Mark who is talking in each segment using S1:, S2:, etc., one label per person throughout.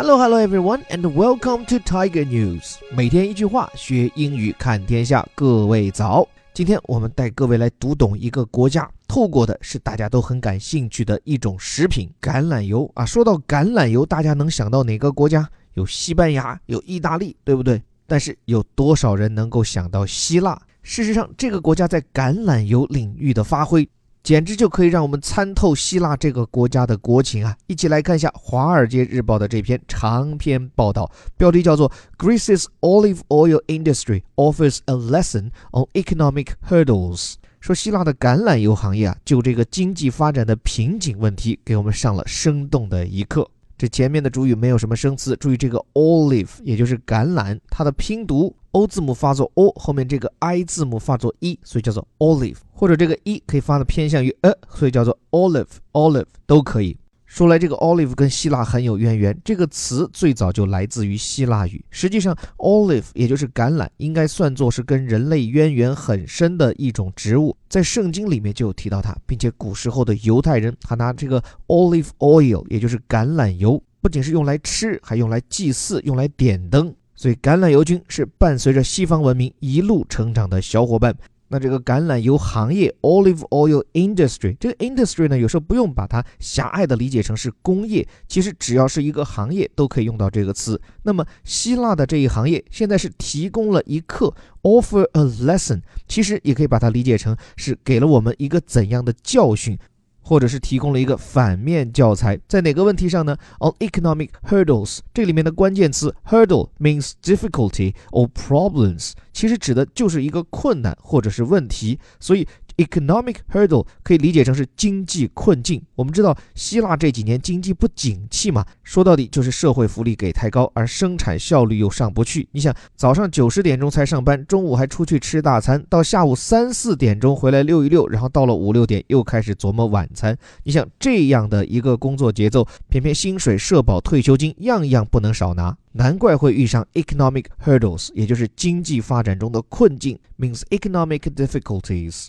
S1: Hello, hello, everyone, and welcome to Tiger News。每天一句话，学英语看天下。各位早！今天我们带各位来读懂一个国家，透过的是大家都很感兴趣的一种食品——橄榄油啊。说到橄榄油，大家能想到哪个国家？有西班牙，有意大利，对不对？但是有多少人能够想到希腊？事实上，这个国家在橄榄油领域的发挥。简直就可以让我们参透希腊这个国家的国情啊！一起来看一下《华尔街日报》的这篇长篇报道，标题叫做 “Greece's olive oil industry offers a lesson on economic hurdles”。说希腊的橄榄油行业啊，就这个经济发展的瓶颈问题，给我们上了生动的一课。这前面的主语没有什么生词，注意这个 olive，也就是橄榄，它的拼读 o 字母发作 o，后面这个 i 字母发作 e，所以叫做 olive，或者这个 e 可以发的偏向于 e，所以叫做 olive，olive 都可以。说来这个 olive 跟希腊很有渊源，这个词最早就来自于希腊语。实际上，olive 也就是橄榄，应该算作是跟人类渊源很深的一种植物，在圣经里面就有提到它，并且古时候的犹太人还拿这个 olive oil，也就是橄榄油，不仅是用来吃，还用来祭祀，用来点灯。所以橄榄油菌是伴随着西方文明一路成长的小伙伴。那这个橄榄油行业 （olive oil industry） 这个 industry 呢，有时候不用把它狭隘的理解成是工业，其实只要是一个行业都可以用到这个词。那么希腊的这一行业现在是提供了一课 （offer a lesson），其实也可以把它理解成是给了我们一个怎样的教训。或者是提供了一个反面教材，在哪个问题上呢？On economic hurdles，这里面的关键词 hurdle means difficulty or problems，其实指的就是一个困难或者是问题，所以。Economic hurdle 可以理解成是经济困境。我们知道希腊这几年经济不景气嘛，说到底就是社会福利给太高，而生产效率又上不去。你想，早上九十点钟才上班，中午还出去吃大餐，到下午三四点钟回来溜一溜，然后到了五六点又开始琢磨晚餐。你想这样的一个工作节奏，偏偏薪水、社保、退休金样样不能少拿，难怪会遇上 economic hurdles，也就是经济发展中的困境，means economic difficulties。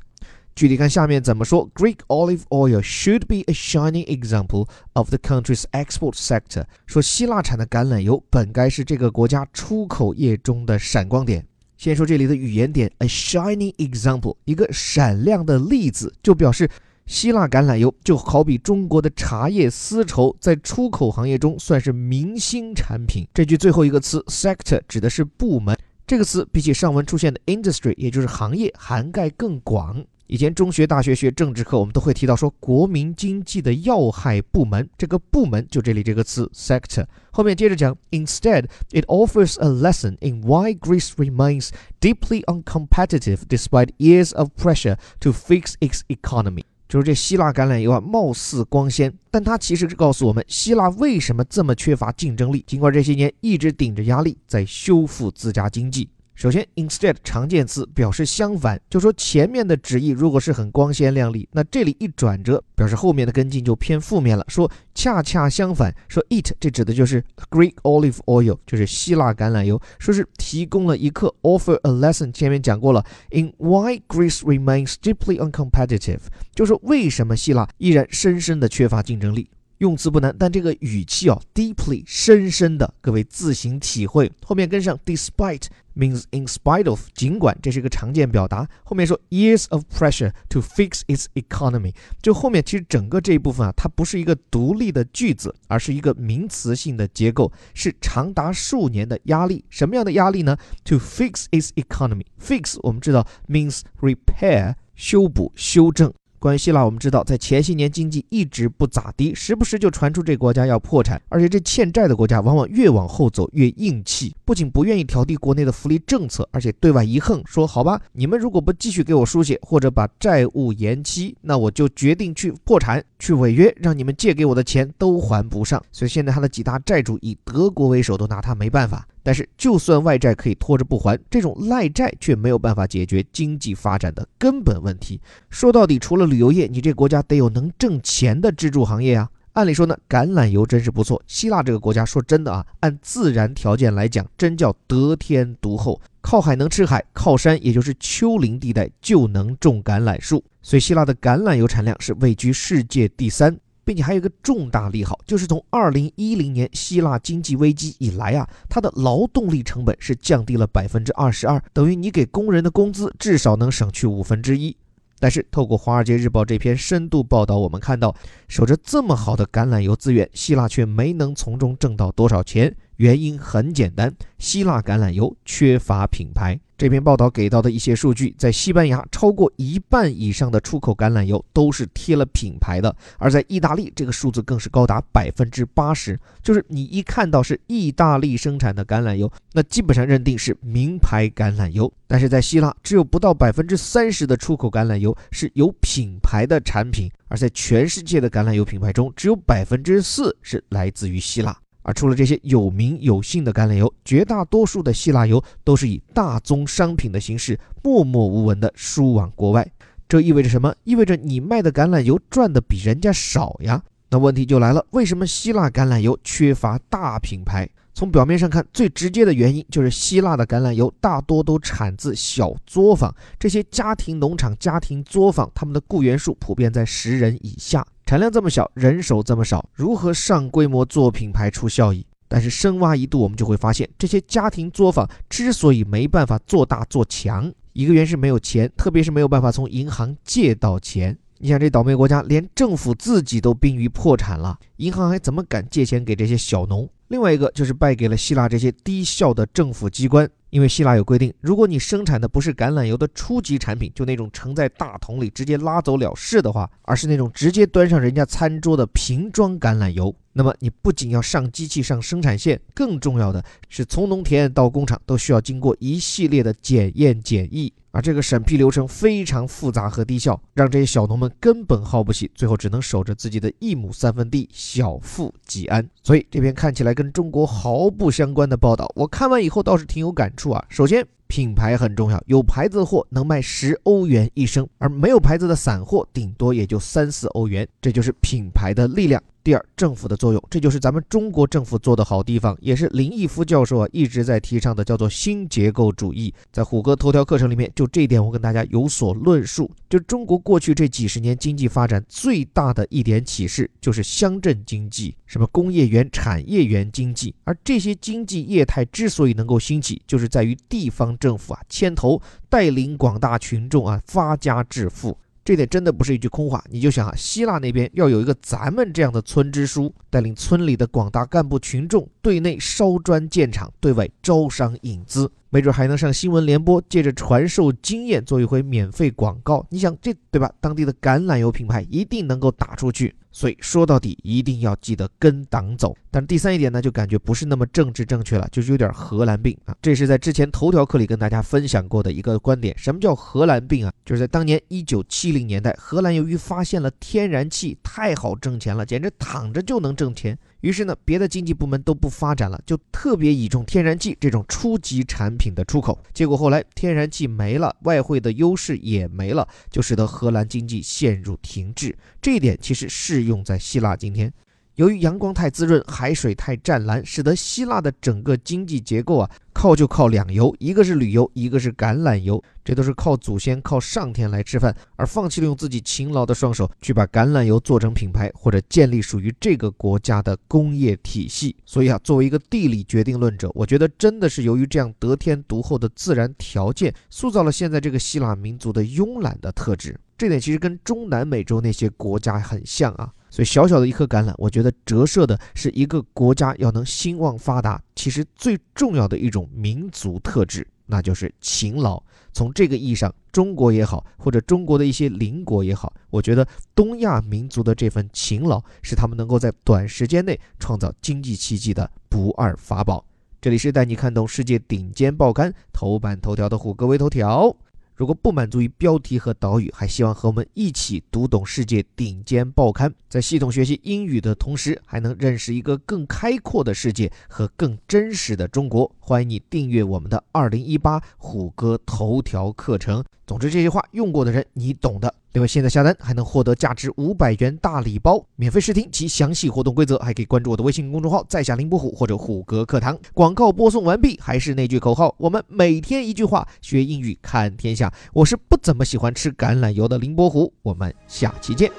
S1: 具体看下面怎么说，Greek olive oil should be a shining example of the country's export sector。说希腊产的橄榄油本该是这个国家出口业中的闪光点。先说这里的语言点，a shining example，一个闪亮的例子，就表示希腊橄榄油就好比中国的茶叶、丝绸，在出口行业中算是明星产品。这句最后一个词 sector 指的是部门，这个词比起上文出现的 industry，也就是行业，涵盖更广。以前中学、大学学政治课，我们都会提到说国民经济的要害部门，这个部门就这里这个词 sector。后面接着讲，Instead, it offers a lesson in why Greece remains deeply uncompetitive despite years of pressure to fix its economy。就是这希腊橄榄油啊，貌似光鲜，但它其实是告诉我们希腊为什么这么缺乏竞争力，尽管这些年一直顶着压力在修复自家经济。首先，instead 常见词表示相反，就说前面的旨意如果是很光鲜亮丽，那这里一转折，表示后面的跟进就偏负面了。说恰恰相反，说 it 这指的就是 Greek olive oil，就是希腊橄榄油，说是提供了一课，offer a lesson。前面讲过了，in why Greece remains deeply uncompetitive，就是为什么希腊依然深深的缺乏竞争力。用词不难，但这个语气哦，deeply 深深的，各位自行体会。后面跟上，despite means in spite of，尽管这是一个常见表达。后面说 years of pressure to fix its economy，就后面其实整个这一部分啊，它不是一个独立的句子，而是一个名词性的结构，是长达数年的压力。什么样的压力呢？To fix its economy，fix 我们知道 means repair，修补、修正。关于希腊，我们知道，在前些年经济一直不咋地，时不时就传出这国家要破产，而且这欠债的国家往往越往后走越硬气，不仅不愿意调低国内的福利政策，而且对外一横，说好吧，你们如果不继续给我输血，或者把债务延期，那我就决定去破产，去违约，让你们借给我的钱都还不上。所以现在他的几大债主以德国为首，都拿他没办法。但是，就算外债可以拖着不还，这种赖债却没有办法解决经济发展的根本问题。说到底，除了旅游业，你这国家得有能挣钱的支柱行业啊。按理说呢，橄榄油真是不错。希腊这个国家，说真的啊，按自然条件来讲，真叫得天独厚。靠海能吃海，靠山也就是丘陵地带就能种橄榄树。所以，希腊的橄榄油产量是位居世界第三。并且还有一个重大利好，就是从二零一零年希腊经济危机以来啊，它的劳动力成本是降低了百分之二十二，等于你给工人的工资至少能省去五分之一。但是，透过《华尔街日报》这篇深度报道，我们看到，守着这么好的橄榄油资源，希腊却没能从中挣到多少钱。原因很简单，希腊橄榄油缺乏品牌。这篇报道给到的一些数据，在西班牙，超过一半以上的出口橄榄油都是贴了品牌的；而在意大利，这个数字更是高达百分之八十。就是你一看到是意大利生产的橄榄油，那基本上认定是名牌橄榄油。但是在希腊，只有不到百分之三十的出口橄榄油是有品牌的产品，而在全世界的橄榄油品牌中，只有百分之四是来自于希腊。而除了这些有名有姓的橄榄油，绝大多数的希腊油都是以大宗商品的形式默默无闻地输往国外。这意味着什么？意味着你卖的橄榄油赚的比人家少呀。那问题就来了，为什么希腊橄榄油缺乏大品牌？从表面上看，最直接的原因就是希腊的橄榄油大多都产自小作坊，这些家庭农场、家庭作坊，他们的雇员数普遍在十人以下。产量这么小，人手这么少，如何上规模做品牌出效益？但是深挖一度，我们就会发现，这些家庭作坊之所以没办法做大做强，一个原因是没有钱，特别是没有办法从银行借到钱。你想，这倒霉国家连政府自己都濒于破产了，银行还怎么敢借钱给这些小农？另外一个就是败给了希腊这些低效的政府机关。因为希腊有规定，如果你生产的不是橄榄油的初级产品，就那种盛在大桶里直接拉走了事的话，而是那种直接端上人家餐桌的瓶装橄榄油，那么你不仅要上机器上生产线，更重要的是从农田到工厂都需要经过一系列的检验检疫，而这个审批流程非常复杂和低效，让这些小农们根本耗不起，最后只能守着自己的一亩三分地小富即安。所以这篇看起来跟中国毫不相关的报道，我看完以后倒是挺有感。触啊，首先品牌很重要，有牌子的货能卖十欧元一升，而没有牌子的散货顶多也就三四欧元，这就是品牌的力量。第二，政府的作用，这就是咱们中国政府做的好地方，也是林毅夫教授啊一直在提倡的，叫做新结构主义。在虎哥头条课程里面，就这一点我跟大家有所论述。就中国过去这几十年经济发展最大的一点启示，就是乡镇经济，什么工业园、产业园经济。而这些经济业态之所以能够兴起，就是在于地方政府啊牵头带领广大群众啊发家致富。这点真的不是一句空话，你就想啊，希腊那边要有一个咱们这样的村支书，带领村里的广大干部群众，对内烧砖建厂，对外招商引资，没准还能上新闻联播，借着传授经验做一回免费广告。你想这对吧？当地的橄榄油品牌一定能够打出去。所以说到底，一定要记得跟党走。但是第三一点呢，就感觉不是那么政治正确了，就是有点荷兰病啊。这是在之前头条课里跟大家分享过的一个观点。什么叫荷兰病啊？就是在当年一九七零年代，荷兰由于发现了天然气太好挣钱了，简直躺着就能挣钱。于是呢，别的经济部门都不发展了，就特别倚重天然气这种初级产品的出口。结果后来天然气没了，外汇的优势也没了，就使得荷兰经济陷入停滞。这一点其实适用在希腊今天。由于阳光太滋润，海水太湛蓝，使得希腊的整个经济结构啊，靠就靠两油，一个是旅游，一个是橄榄油，这都是靠祖先、靠上天来吃饭，而放弃了用自己勤劳的双手去把橄榄油做成品牌，或者建立属于这个国家的工业体系。所以啊，作为一个地理决定论者，我觉得真的是由于这样得天独厚的自然条件，塑造了现在这个希腊民族的慵懒的特质。这点其实跟中南美洲那些国家很像啊。所以，小小的一颗橄榄，我觉得折射的是一个国家要能兴旺发达，其实最重要的一种民族特质，那就是勤劳。从这个意义上，中国也好，或者中国的一些邻国也好，我觉得东亚民族的这份勤劳，是他们能够在短时间内创造经济奇迹的不二法宝。这里是带你看懂世界顶尖报刊头版头条的虎哥微头条。如果不满足于标题和导语，还希望和我们一起读懂世界顶尖报刊，在系统学习英语的同时，还能认识一个更开阔的世界和更真实的中国。欢迎你订阅我们的二零一八虎哥头条课程。总之，这些话用过的人，你懂的。另外，现在下单还能获得价值五百元大礼包，免费试听及详细活动规则，还可以关注我的微信公众号“在下林伯虎”或者“虎哥课堂”。广告播送完毕，还是那句口号：我们每天一句话，学英语看天下。我是不怎么喜欢吃橄榄油的林伯虎，我们下期见。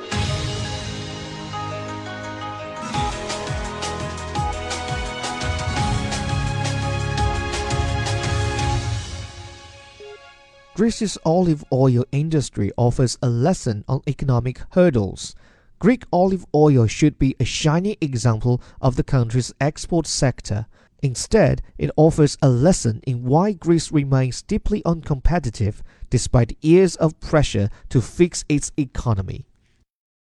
S1: Greece's olive oil industry offers a lesson on economic hurdles. Greek olive oil should be a shining example of the country's export sector. Instead, it offers a lesson in why Greece remains deeply uncompetitive despite years of pressure to fix its economy.